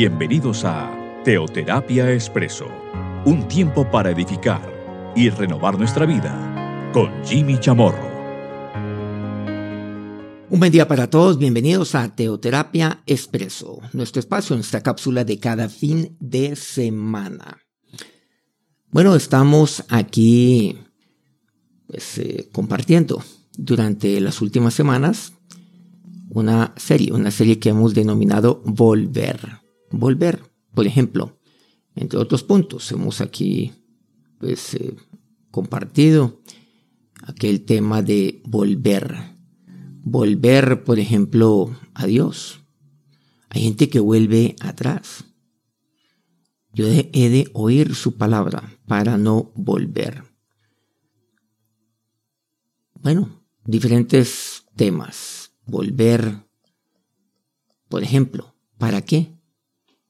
Bienvenidos a Teoterapia Expreso, un tiempo para edificar y renovar nuestra vida con Jimmy Chamorro. Un buen día para todos, bienvenidos a Teoterapia Expreso, nuestro espacio en esta cápsula de cada fin de semana. Bueno, estamos aquí pues, eh, compartiendo durante las últimas semanas una serie, una serie que hemos denominado Volver. Volver, por ejemplo, entre otros puntos, hemos aquí pues eh, compartido aquel tema de volver. Volver, por ejemplo, a Dios. Hay gente que vuelve atrás. Yo he de oír su palabra para no volver. Bueno, diferentes temas. Volver. Por ejemplo, ¿para qué?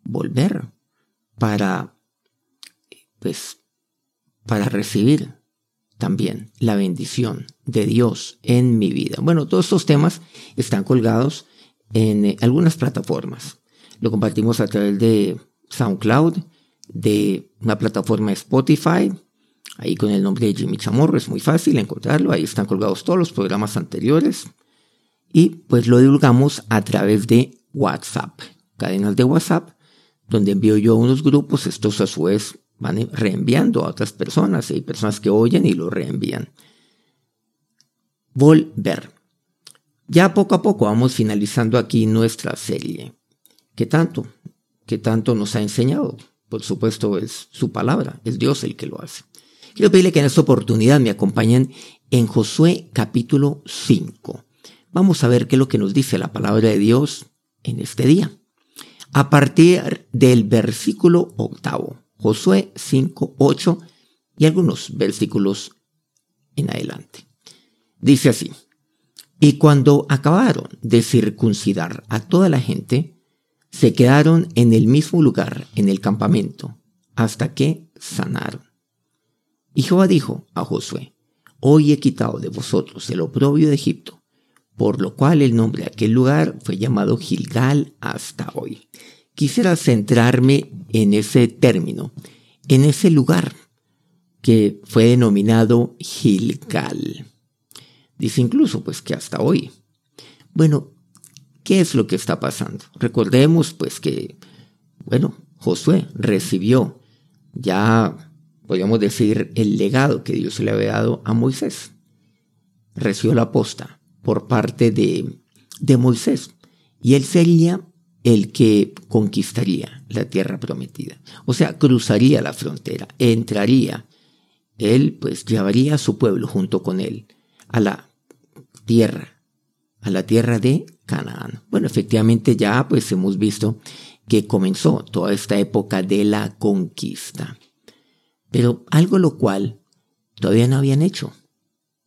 Volver. Para, pues, para recibir también la bendición de Dios en mi vida. Bueno, todos estos temas están colgados en eh, algunas plataformas. Lo compartimos a través de SoundCloud, de una plataforma Spotify, ahí con el nombre de Jimmy Chamorro, es muy fácil encontrarlo, ahí están colgados todos los programas anteriores y pues lo divulgamos a través de WhatsApp, cadenas de WhatsApp, donde envío yo unos grupos, estos a su vez van reenviando a otras personas, hay personas que oyen y lo reenvían. Volver. Ya poco a poco vamos finalizando aquí nuestra serie. ¿Qué tanto? ¿Qué tanto nos ha enseñado? Por supuesto es su palabra, es Dios el que lo hace. Quiero pedirle que en esta oportunidad me acompañen en Josué capítulo 5. Vamos a ver qué es lo que nos dice la palabra de Dios en este día. A partir del versículo octavo, Josué 5, 8 y algunos versículos en adelante. Dice así, y cuando acabaron de circuncidar a toda la gente, se quedaron en el mismo lugar, en el campamento, hasta que sanaron. Y Jehová dijo a Josué, Hoy he quitado de vosotros el oprobio de Egipto, por lo cual el nombre de aquel lugar fue llamado Gilgal hasta hoy. Quisiera centrarme en ese término, en ese lugar que fue denominado Gilgal. Dice incluso pues que hasta hoy. Bueno, ¿Qué es lo que está pasando? Recordemos pues que, bueno, Josué recibió ya, podríamos decir, el legado que Dios le había dado a Moisés. Recibió la posta por parte de, de Moisés y él sería el que conquistaría la tierra prometida. O sea, cruzaría la frontera, entraría. Él pues llevaría a su pueblo junto con él a la tierra, a la tierra de Canaán. Bueno, efectivamente ya pues hemos visto que comenzó toda esta época de la conquista. Pero algo lo cual todavía no habían hecho.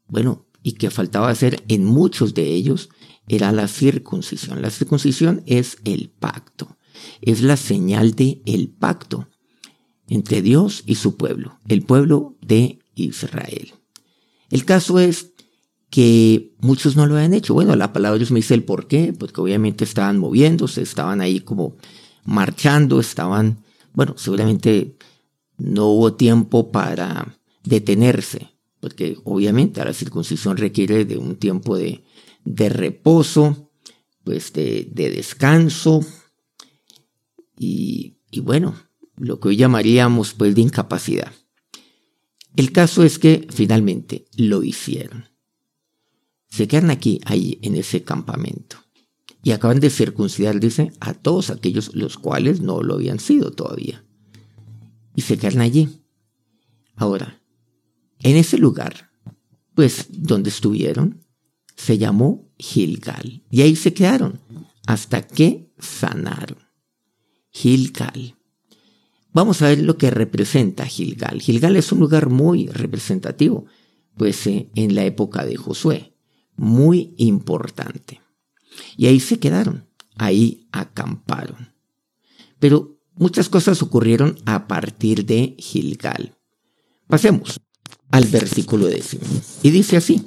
Bueno, y que faltaba hacer en muchos de ellos era la circuncisión. La circuncisión es el pacto, es la señal de el pacto entre Dios y su pueblo, el pueblo de Israel. El caso es que muchos no lo habían hecho. Bueno, la palabra Dios me dice el por qué, porque obviamente estaban moviéndose, estaban ahí como marchando, estaban, bueno, seguramente no hubo tiempo para detenerse, porque obviamente la circuncisión requiere de un tiempo de, de reposo, pues de, de descanso, y, y bueno, lo que hoy llamaríamos pues de incapacidad. El caso es que finalmente lo hicieron se quedan aquí, ahí, en ese campamento. Y acaban de circuncidar, dice, a todos aquellos los cuales no lo habían sido todavía. Y se quedan allí. Ahora, en ese lugar, pues donde estuvieron, se llamó Gilgal. Y ahí se quedaron hasta que sanaron. Gilgal. Vamos a ver lo que representa Gilgal. Gilgal es un lugar muy representativo, pues eh, en la época de Josué muy importante. Y ahí se quedaron, ahí acamparon. Pero muchas cosas ocurrieron a partir de Gilgal. Pasemos al versículo décimo. Y dice así,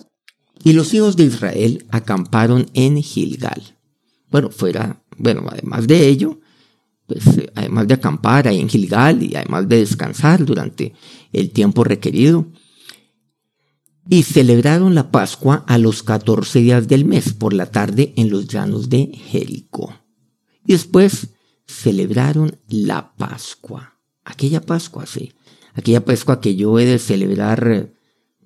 y los hijos de Israel acamparon en Gilgal. Bueno, fuera, bueno, además de ello, pues, además de acampar ahí en Gilgal y además de descansar durante el tiempo requerido. Y celebraron la Pascua a los 14 días del mes por la tarde en los llanos de Jericó. Y después celebraron la Pascua. Aquella Pascua, sí. Aquella Pascua que yo he de celebrar eh,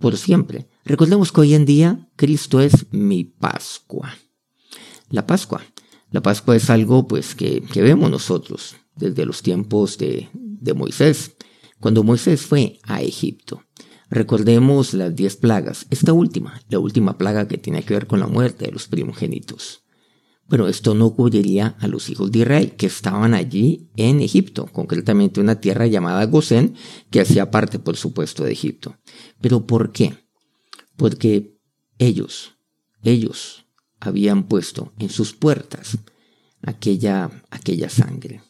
por siempre. Recordemos que hoy en día Cristo es mi Pascua. La Pascua la Pascua es algo pues que, vemos nosotros desde los tiempos de, de Moisés, cuando Moisés fue a Egipto. Recordemos las diez plagas, esta última, la última plaga que tiene que ver con la muerte de los primogénitos. Bueno, esto no ocurriría a los hijos de Israel que estaban allí en Egipto, concretamente una tierra llamada Gosén, que hacía parte, por supuesto, de Egipto. Pero ¿por qué? Porque ellos, ellos habían puesto en sus puertas aquella, aquella sangre,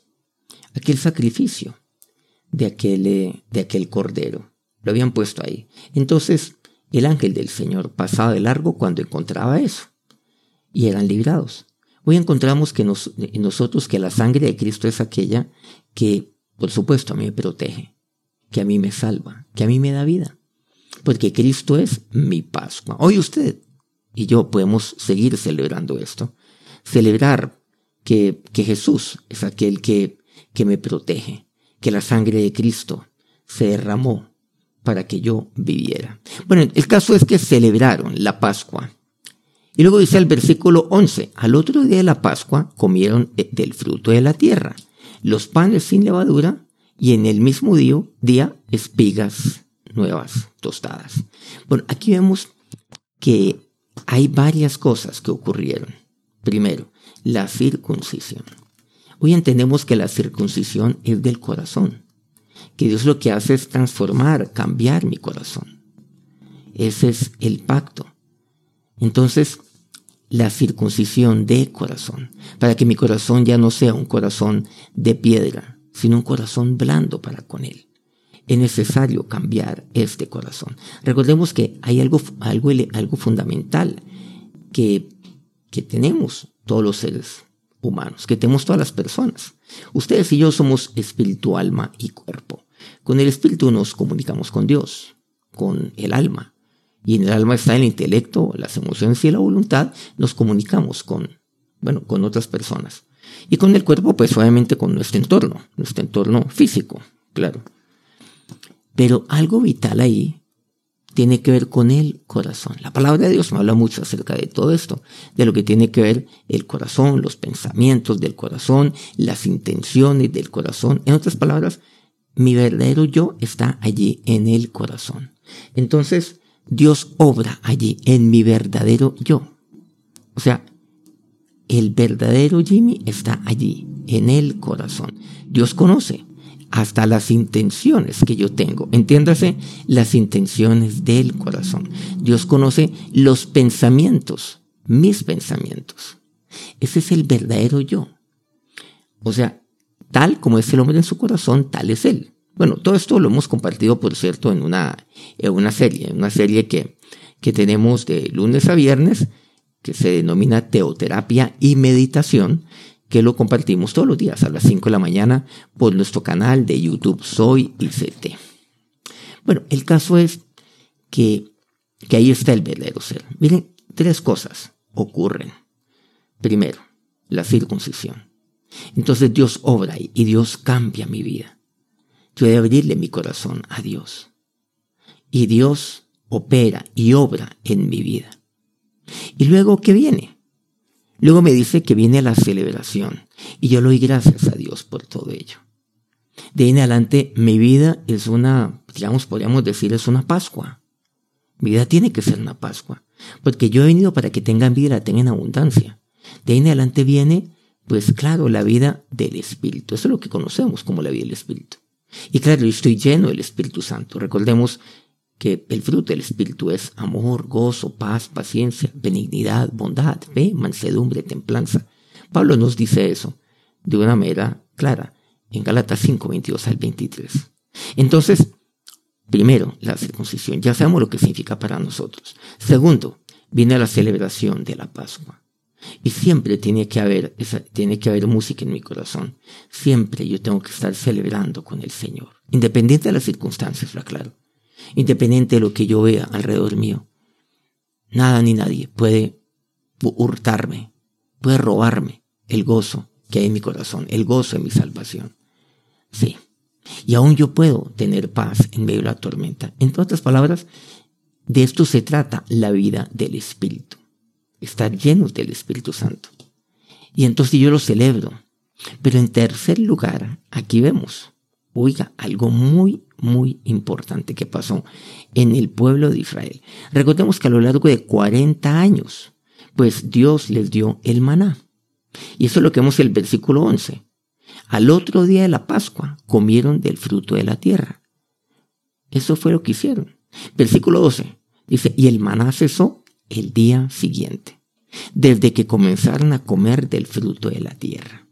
aquel sacrificio de aquel, eh, de aquel cordero. Lo habían puesto ahí. Entonces el ángel del Señor pasaba de largo cuando encontraba eso y eran librados. Hoy encontramos que en nosotros que la sangre de Cristo es aquella que, por supuesto, a mí me protege, que a mí me salva, que a mí me da vida. Porque Cristo es mi Pascua. Hoy usted y yo podemos seguir celebrando esto. Celebrar que, que Jesús es aquel que, que me protege, que la sangre de Cristo se derramó para que yo viviera. Bueno, el caso es que celebraron la Pascua. Y luego dice el versículo 11, al otro día de la Pascua comieron del fruto de la tierra, los panes sin levadura y en el mismo día, día espigas nuevas tostadas. Bueno, aquí vemos que hay varias cosas que ocurrieron. Primero, la circuncisión. Hoy entendemos que la circuncisión es del corazón, que Dios lo que hace es transformar, cambiar mi corazón. Ese es el pacto. Entonces, la circuncisión de corazón, para que mi corazón ya no sea un corazón de piedra, sino un corazón blando para con Él es necesario cambiar este corazón. Recordemos que hay algo, algo, fundamental que, que tenemos todos los seres humanos, que tenemos todas las personas. Ustedes y yo somos espíritu, alma y cuerpo. Con el espíritu nos comunicamos con Dios, con el alma. Y en el alma está el intelecto, las emociones y la voluntad. Nos comunicamos con, bueno, con otras personas. Y con el cuerpo, pues obviamente con nuestro entorno, nuestro entorno físico, claro. Pero algo vital ahí tiene que ver con el corazón. La palabra de Dios me habla mucho acerca de todo esto, de lo que tiene que ver el corazón, los pensamientos del corazón, las intenciones del corazón. En otras palabras, mi verdadero yo está allí en el corazón. Entonces, Dios obra allí en mi verdadero yo. O sea, el verdadero Jimmy está allí, en el corazón. Dios conoce hasta las intenciones que yo tengo. Entiéndase, las intenciones del corazón. Dios conoce los pensamientos, mis pensamientos. Ese es el verdadero yo. O sea, tal como es el hombre en su corazón, tal es él. Bueno, todo esto lo hemos compartido, por cierto, en una, en una serie, en una serie que, que tenemos de lunes a viernes, que se denomina Teoterapia y Meditación, que lo compartimos todos los días a las 5 de la mañana por nuestro canal de YouTube Soy ICT. Bueno, el caso es que, que ahí está el verdadero ser. Miren, tres cosas ocurren. Primero, la circuncisión. Entonces Dios obra y Dios cambia mi vida. Yo he de abrirle mi corazón a Dios. Y Dios opera y obra en mi vida. Y luego, ¿qué viene? Luego me dice que viene la celebración y yo le doy gracias a Dios por todo ello. De ahí en adelante mi vida es una, digamos, podríamos decir, es una Pascua. Mi vida tiene que ser una Pascua, porque yo he venido para que tengan vida, la tengan abundancia. De ahí en adelante viene, pues claro, la vida del Espíritu. Eso es lo que conocemos como la vida del Espíritu. Y claro, yo estoy lleno del Espíritu Santo. Recordemos que el fruto del Espíritu es amor, gozo, paz, paciencia, benignidad, bondad, fe, mansedumbre, templanza. Pablo nos dice eso de una manera clara en Galatas 5, 22 al 23. Entonces, primero, la circuncisión. Ya sabemos lo que significa para nosotros. Segundo, viene la celebración de la Pascua. Y siempre tiene que haber, tiene que haber música en mi corazón. Siempre yo tengo que estar celebrando con el Señor. Independiente de las circunstancias, lo aclaro. Independiente de lo que yo vea alrededor mío. Nada ni nadie puede hurtarme, puede robarme el gozo que hay en mi corazón, el gozo de mi salvación. Sí. Y aún yo puedo tener paz en medio de la tormenta. En otras palabras, de esto se trata la vida del Espíritu. Estar llenos del Espíritu Santo. Y entonces yo lo celebro. Pero en tercer lugar, aquí vemos, oiga, algo muy, muy importante que pasó en el pueblo de Israel. Recordemos que a lo largo de 40 años, pues Dios les dio el maná. Y eso es lo que vemos en el versículo 11. Al otro día de la Pascua comieron del fruto de la tierra. Eso fue lo que hicieron. Versículo 12 dice, y el maná cesó el día siguiente, desde que comenzaron a comer del fruto de la tierra.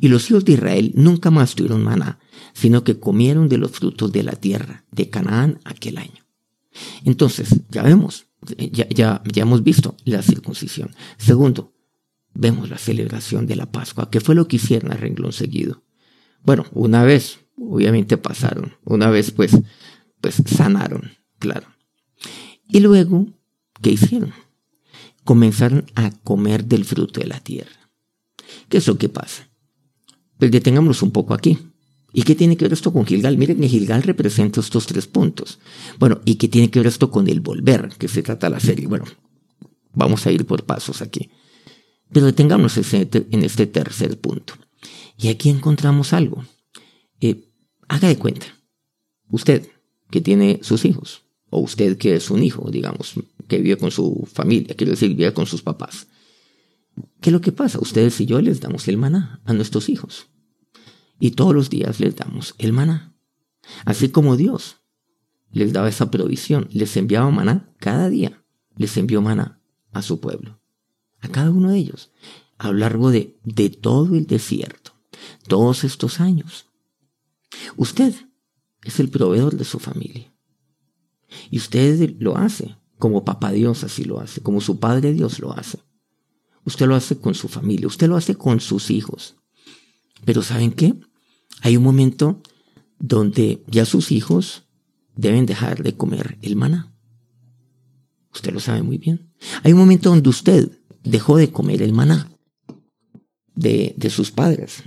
Y los hijos de Israel nunca más tuvieron maná, sino que comieron de los frutos de la tierra de Canaán aquel año. Entonces, ya vemos, ya, ya, ya hemos visto la circuncisión. Segundo, vemos la celebración de la Pascua, que fue lo que hicieron a renglón seguido. Bueno, una vez, obviamente pasaron, una vez pues, pues sanaron, claro. Y luego, ¿qué hicieron? Comenzaron a comer del fruto de la tierra. ¿Qué es lo que pasa? Pues detengámonos un poco aquí. ¿Y qué tiene que ver esto con Gilgal? Miren Gilgal representa estos tres puntos. Bueno, ¿y qué tiene que ver esto con el volver, que se trata la serie? Bueno, vamos a ir por pasos aquí. Pero detengámonos en este tercer punto. Y aquí encontramos algo. Eh, haga de cuenta, usted que tiene sus hijos, o usted que es un hijo, digamos, que vive con su familia, quiero decir, vive con sus papás. ¿Qué es lo que pasa? Ustedes y yo les damos el maná a nuestros hijos. Y todos los días les damos el maná. Así como Dios les daba esa provisión, les enviaba maná cada día, les envió maná a su pueblo a cada uno de ellos a lo largo de, de todo el desierto, todos estos años. Usted es el proveedor de su familia. Y usted lo hace, como papá Dios así lo hace, como su Padre Dios lo hace. Usted lo hace con su familia, usted lo hace con sus hijos. Pero ¿saben qué? Hay un momento donde ya sus hijos deben dejar de comer el maná. Usted lo sabe muy bien. Hay un momento donde usted dejó de comer el maná de, de sus padres.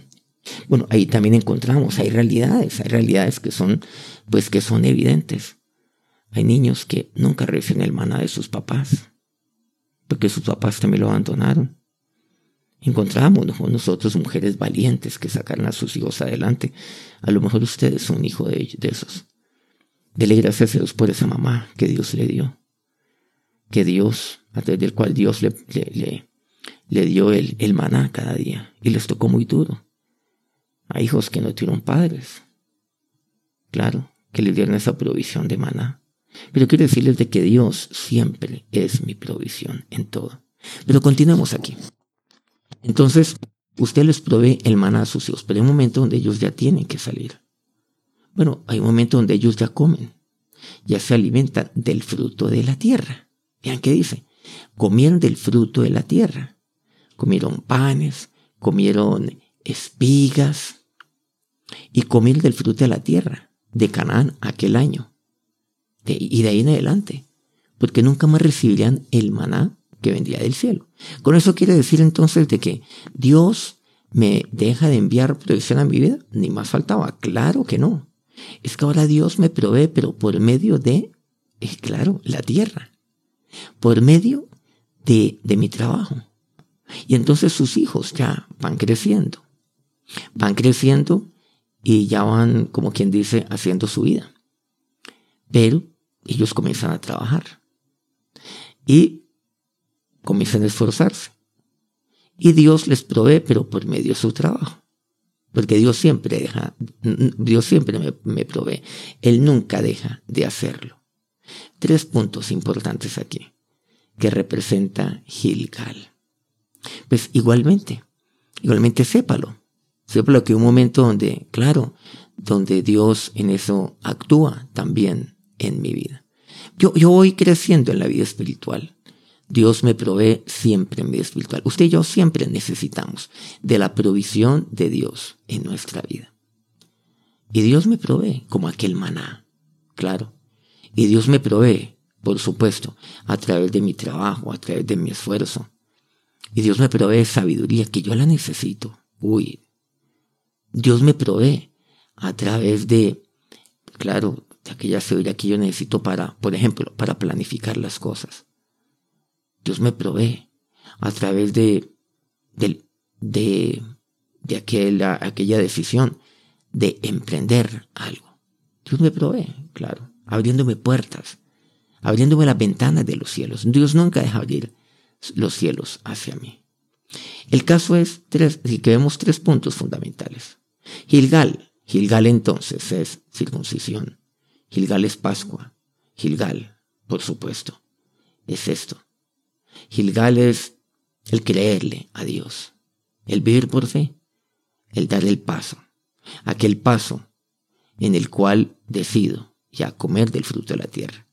Bueno, ahí también encontramos, hay realidades, hay realidades que son, pues que son evidentes. Hay niños que nunca reciben el maná de sus papás, porque sus papás también lo abandonaron. Encontramos nosotros mujeres valientes que sacaron a sus hijos adelante. A lo mejor ustedes son hijo de, esos. Dele gracias a Dios por esa mamá que Dios le dio. Que Dios a través del cual Dios le, le, dio el, el, maná cada día y les tocó muy duro. A hijos que no tuvieron padres. Claro, que les dieron esa provisión de maná. Pero quiero decirles de que Dios siempre es mi provisión en todo. Pero continuemos aquí. Entonces, usted les provee el maná a sus hijos, pero hay un momento donde ellos ya tienen que salir. Bueno, hay un momento donde ellos ya comen, ya se alimentan del fruto de la tierra. Vean qué dice comieron del fruto de la tierra. Comieron panes, comieron espigas y comieron del fruto de la tierra de Canaán aquel año. Y de ahí en adelante, porque nunca más recibirían el maná que vendría del cielo. Con eso quiere decir entonces de que Dios me deja de enviar protección a mi vida, ni más faltaba, claro que no. Es que ahora Dios me provee, pero por medio de, es claro, la tierra por medio de, de mi trabajo. Y entonces sus hijos ya van creciendo. Van creciendo y ya van, como quien dice, haciendo su vida. Pero ellos comienzan a trabajar. Y comienzan a esforzarse. Y Dios les provee, pero por medio de su trabajo. Porque Dios siempre deja, Dios siempre me, me provee. Él nunca deja de hacerlo tres puntos importantes aquí que representa Gilgal. Pues igualmente, igualmente sépalo. Sépalo que un momento donde, claro, donde Dios en eso actúa también en mi vida. Yo, yo voy creciendo en la vida espiritual. Dios me provee siempre en vida espiritual. Usted y yo siempre necesitamos de la provisión de Dios en nuestra vida. Y Dios me provee como aquel maná, claro. Y Dios me provee, por supuesto, a través de mi trabajo, a través de mi esfuerzo. Y Dios me provee sabiduría que yo la necesito. Uy, Dios me provee a través de, claro, aquella sabiduría que yo necesito para, por ejemplo, para planificar las cosas. Dios me provee a través de, de, de, aquella decisión de emprender algo. Dios me provee, claro, abriéndome puertas, abriéndome las ventanas de los cielos. Dios nunca deja abrir los cielos hacia mí. El caso es tres, que vemos tres puntos fundamentales. Gilgal, Gilgal entonces es circuncisión. Gilgal es Pascua. Gilgal, por supuesto, es esto. Gilgal es el creerle a Dios, el vivir por fe, el dar el paso, aquel paso en el cual decido ya comer del fruto de la tierra.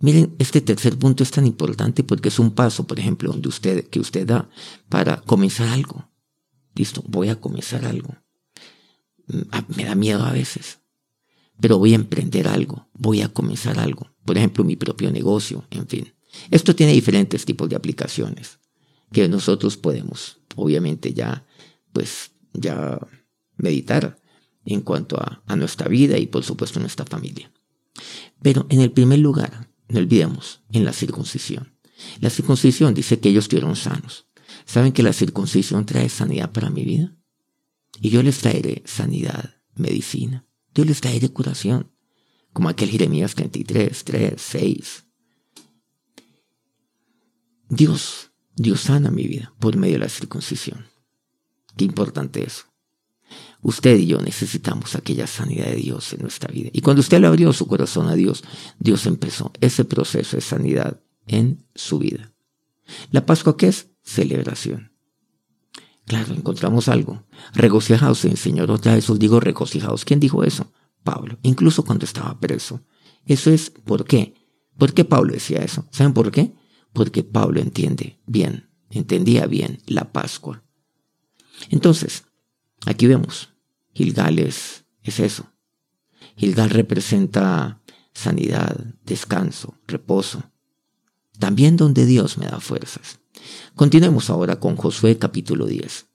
Miren, este tercer punto es tan importante porque es un paso, por ejemplo, donde usted, que usted da para comenzar algo. Listo, voy a comenzar algo. Mm, ah, me da miedo a veces, pero voy a emprender algo, voy a comenzar algo. Por ejemplo, mi propio negocio, en fin. Esto tiene diferentes tipos de aplicaciones que nosotros podemos, obviamente, ya, pues, ya meditar en cuanto a, nuestra vida y, por supuesto, nuestra familia. Pero en el primer lugar, no olvidemos, en la circuncisión. La circuncisión dice que ellos estuvieron sanos. ¿Saben que la circuncisión trae sanidad para mi vida? Y yo les traeré sanidad, medicina. Yo les traeré curación. Como aquel Jeremías 33, 3, 6, Dios, Dios sana mi vida por medio de la circuncisión. Qué importante eso. Usted y yo necesitamos aquella sanidad de Dios en nuestra vida. Y cuando usted le abrió su corazón a Dios, Dios empezó ese proceso de sanidad en su vida. ¿La Pascua qué es? Celebración. Claro, encontramos algo. Regocijaos en el Señor. Otra vez os digo regocijaos. ¿Quién dijo eso? Pablo. Incluso cuando estaba preso. Eso es ¿por qué? ¿Por qué Pablo decía eso? ¿Saben por qué? porque Pablo entiende bien, entendía bien la Pascua. Entonces, aquí vemos, Gilgal es, eso. Gilgal representa sanidad, descanso, reposo. También donde Dios me da fuerzas. Continuemos ahora con Josué capítulo 10.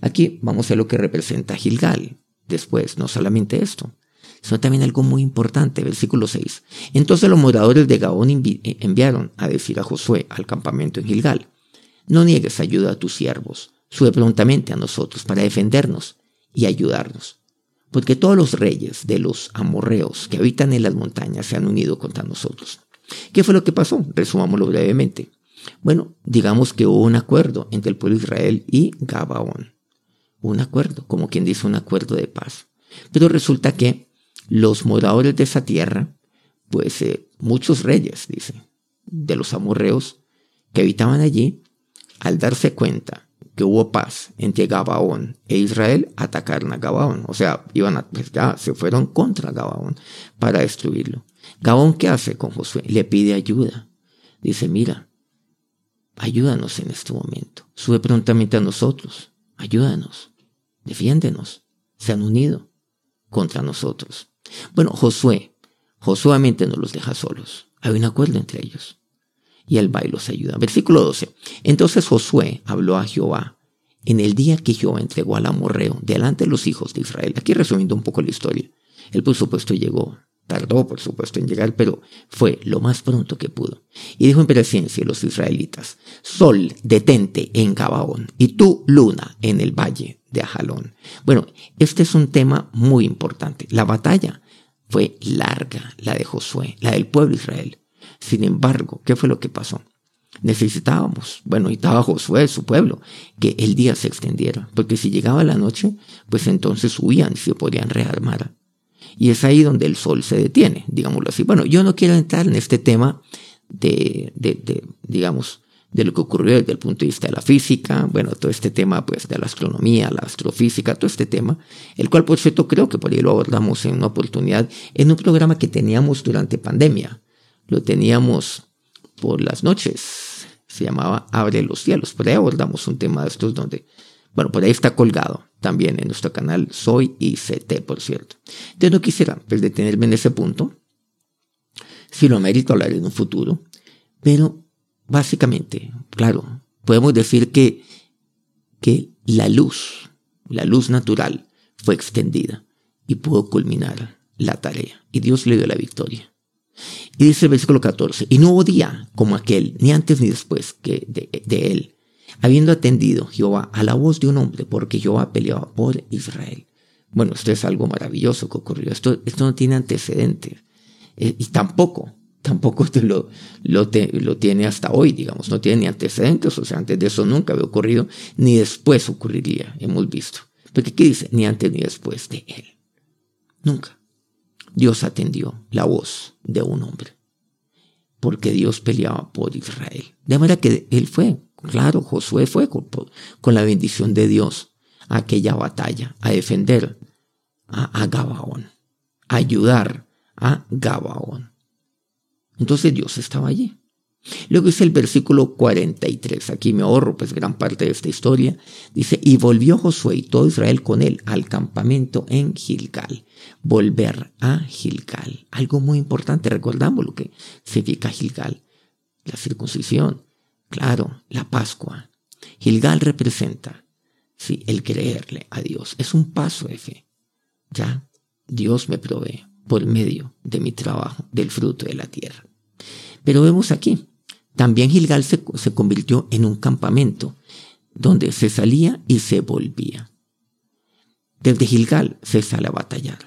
Aquí vamos a lo que representa Gilgal. Después, no solamente esto, sino también algo muy importante, versículo 6. Entonces los moradores de Gaón eh, enviaron a decir a Josué al campamento en Gilgal, no niegues ayuda a tus siervos, sube prontamente a nosotros para defendernos y ayudarnos, porque todos los reyes de los amorreos que habitan en las montañas se han unido contra nosotros. ¿Qué fue lo que pasó? Resumámoslo brevemente. Bueno, digamos que hubo un acuerdo entre el pueblo de Israel y Gabaón. Un acuerdo, como quien dice un acuerdo de paz. Pero resulta que los moradores de esa tierra, pues eh, muchos reyes, dice, de los amorreos que habitaban allí, al darse cuenta que hubo paz entre Gabaón e Israel, atacaron a Gabaón. O sea, iban a, pues ya se fueron contra Gabaón para destruirlo. Gabaón, ¿qué hace con Josué? Le pide ayuda. Dice, mira, ayúdanos en este momento. Sube prontamente a nosotros. Ayúdanos. Defiéndenos. Se han unido contra nosotros. Bueno, Josué, Josué no los deja solos. Hay un acuerdo entre ellos. Y el y los ayuda. Versículo 12. Entonces Josué habló a Jehová en el día que Jehová entregó al amorreo delante de los hijos de Israel. Aquí resumiendo un poco la historia. Él por supuesto llegó, tardó por supuesto en llegar, pero fue lo más pronto que pudo. Y dijo en presencia los israelitas, Sol, detente en Gabaón, y tú, luna, en el valle de Ajalón. Bueno, este es un tema muy importante. La batalla fue larga, la de Josué, la del pueblo de Israel. Sin embargo, ¿qué fue lo que pasó? Necesitábamos, bueno, estaba Josué, su pueblo, que el día se extendiera, porque si llegaba la noche, pues entonces huían se podían rearmar. Y es ahí donde el sol se detiene, digámoslo así. Bueno, yo no quiero entrar en este tema de, digamos, de lo que ocurrió desde el punto de vista de la física, bueno, todo este tema pues de la astronomía, la astrofísica, todo este tema, el cual por cierto creo que por ahí lo abordamos en una oportunidad en un programa que teníamos durante pandemia. Lo teníamos por las noches. Se llamaba Abre los cielos. Por ahí abordamos un tema de estos donde, bueno, por ahí está colgado también en nuestro canal Soy ICT, por cierto. Entonces no quisiera pues, detenerme en ese punto. Si lo mérito hablar en un futuro. Pero básicamente, claro, podemos decir que, que la luz, la luz natural, fue extendida y pudo culminar la tarea. Y Dios le dio la victoria. Y dice el versículo 14, y no hubo día como aquel, ni antes ni después que de él, habiendo atendido Jehová a la voz de un hombre, porque Jehová peleaba por Israel. Bueno, esto es algo maravilloso que ocurrió. Esto, esto no tiene antecedentes. Eh, y tampoco, tampoco te lo, lo, lo tiene hasta hoy, digamos. No tiene ni antecedentes. O sea, antes de eso nunca había ocurrido, ni después ocurriría, hemos visto. Porque ¿qué dice? Ni antes ni después de él. Nunca. Dios atendió la voz de un hombre. Porque Dios peleaba por Israel. De manera que él fue, claro, Josué fue con, la bendición de Dios a aquella batalla, a defender a, a Gabaón, a ayudar a Gabaón. Entonces Dios estaba allí. Luego dice el versículo 43, aquí me ahorro pues gran parte de esta historia, dice, y volvió Josué y todo Israel con él al campamento en Gilgal. Volver a Gilgal. Algo muy importante, recordamos lo que significa Gilgal. La circuncisión, claro, la Pascua. Gilgal representa, sí, el creerle a Dios. Es un paso de fe. Ya, Dios me provee por medio de mi trabajo, del fruto de la tierra. Pero vemos aquí, también Gilgal se, convirtió en un campamento donde se salía y se volvía. Desde Gilgal se sale a batallar.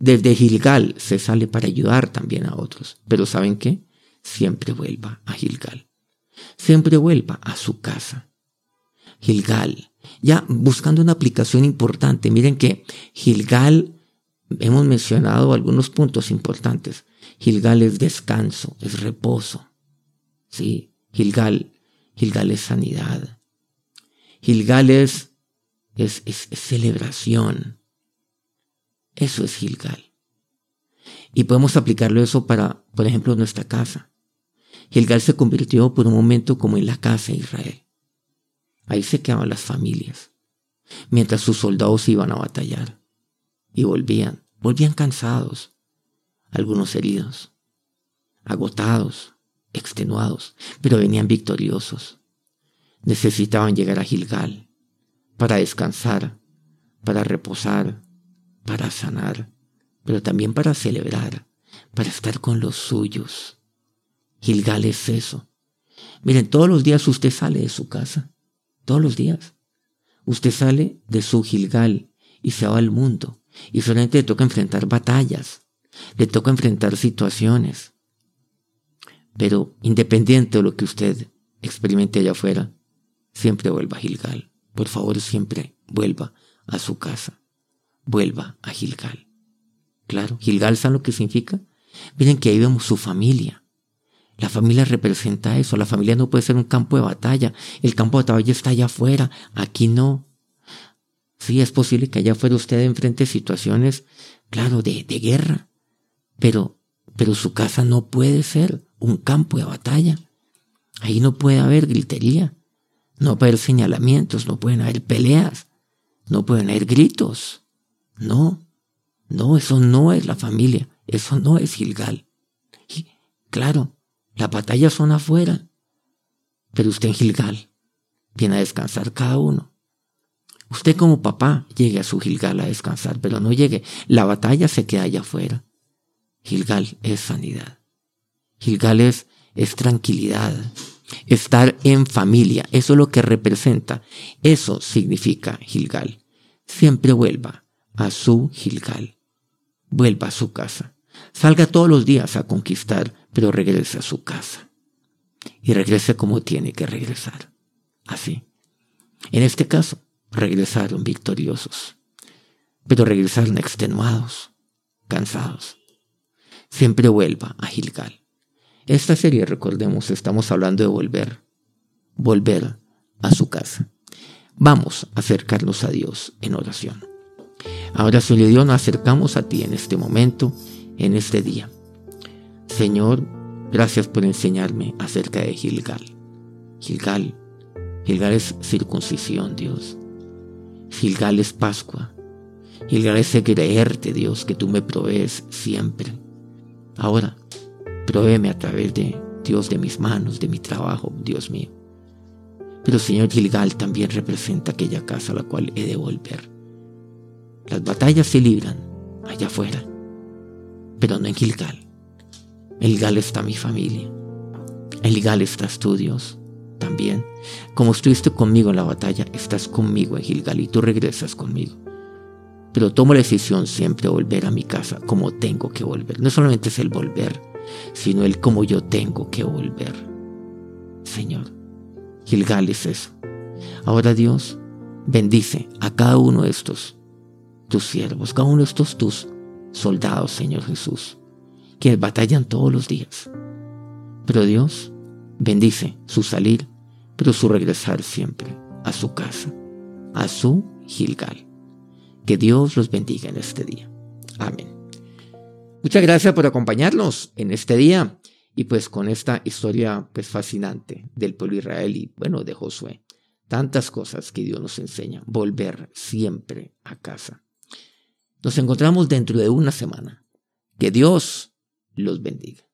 Desde Gilgal se sale para ayudar también a otros. Pero ¿saben qué? Siempre vuelva a Gilgal. Siempre vuelva a su casa. Gilgal. Ya buscando una aplicación importante. Miren que Gilgal, hemos mencionado algunos puntos importantes. Gilgal es descanso, es reposo. Sí, Gilgal, Gilgal es sanidad. Gilgal es, es, celebración. Eso es Gilgal. Y podemos aplicarlo eso para, por ejemplo, nuestra casa. Gilgal se convirtió por un momento como en la casa de Israel. Ahí se quedaban las familias, mientras sus soldados iban a batallar. Y volvían, volvían cansados, algunos heridos, agotados, extenuados, pero venían victoriosos. Necesitaban llegar a Gilgal para descansar, para reposar, para sanar, pero también para celebrar, para estar con los suyos. Gilgal es eso. Miren, todos los días usted sale de su casa, todos los días. Usted sale de su Gilgal y se va al mundo. Y solamente le toca enfrentar batallas, le toca enfrentar situaciones, pero independiente de lo que usted experimente allá afuera, siempre vuelva a Gilgal. Por favor, siempre vuelva a su casa. Vuelva a Gilgal. Claro, Gilgal, ¿saben lo que significa? Miren que ahí vemos su familia. La familia representa eso. La familia no puede ser un campo de batalla. El campo de batalla está allá afuera. Aquí no. Sí, es posible que allá afuera usted enfrente situaciones, claro, de, de guerra. Pero, pero su casa no puede ser un campo de batalla. Ahí no puede haber gritería, no puede haber señalamientos, no pueden haber peleas, no pueden haber gritos. No, no, eso no es la familia, eso no es Gilgal. Y, claro, las batallas son afuera, pero usted en Gilgal viene a descansar cada uno. Usted como papá llegue a su Gilgal a descansar, pero no llegue. La batalla se queda allá afuera. Gilgal es sanidad. Gilgal es, tranquilidad, estar en familia, eso es lo que representa, eso significa Gilgal. Siempre vuelva a su Gilgal, vuelva a su casa, salga todos los días a conquistar, pero regrese a su casa y regrese como tiene que regresar, así. En este caso, regresaron victoriosos, pero regresaron extenuados, cansados. Siempre vuelva a Gilgal. Esta serie, recordemos, estamos hablando de volver, volver a su casa. Vamos a acercarnos a Dios en oración. Ahora, Señor Dios, nos acercamos a ti en este momento, en este día. Señor, Gracias por enseñarme acerca de Gilgal. Gilgal, Gilgal es circuncisión, Dios. Gilgal es Pascua. Gilgal es creerte, Dios, que tú me provees siempre. Ahora, provéeme a través de Dios, de mis manos, de mi trabajo, Dios mío. Pero Señor Gilgal también representa aquella casa a la cual he de volver. Las batallas se libran allá afuera, pero no en Gilgal. En Gilgal está mi familia. En Gilgal estás tú, Dios, también. Como estuviste conmigo en la batalla, estás conmigo en Gilgal y tú regresas conmigo. Pero tomo la decisión siempre de volver a mi casa como tengo que volver. No solamente es el volver, sino el como yo tengo que volver. Señor, Gilgal es eso. Ahora Dios, bendice a cada uno de estos tus siervos, cada uno de estos tus soldados, Señor Jesús, que batallan todos los días. Pero Dios bendice su salir, pero su regresar siempre a su casa, a su Gilgal. Que Dios los bendiga en este día. Amén. Muchas gracias por acompañarnos en este día y pues con esta historia pues fascinante del pueblo israelí, bueno, de Josué. Tantas cosas que Dios nos enseña. Volver siempre a casa. Nos encontramos dentro de una semana. Que Dios los bendiga.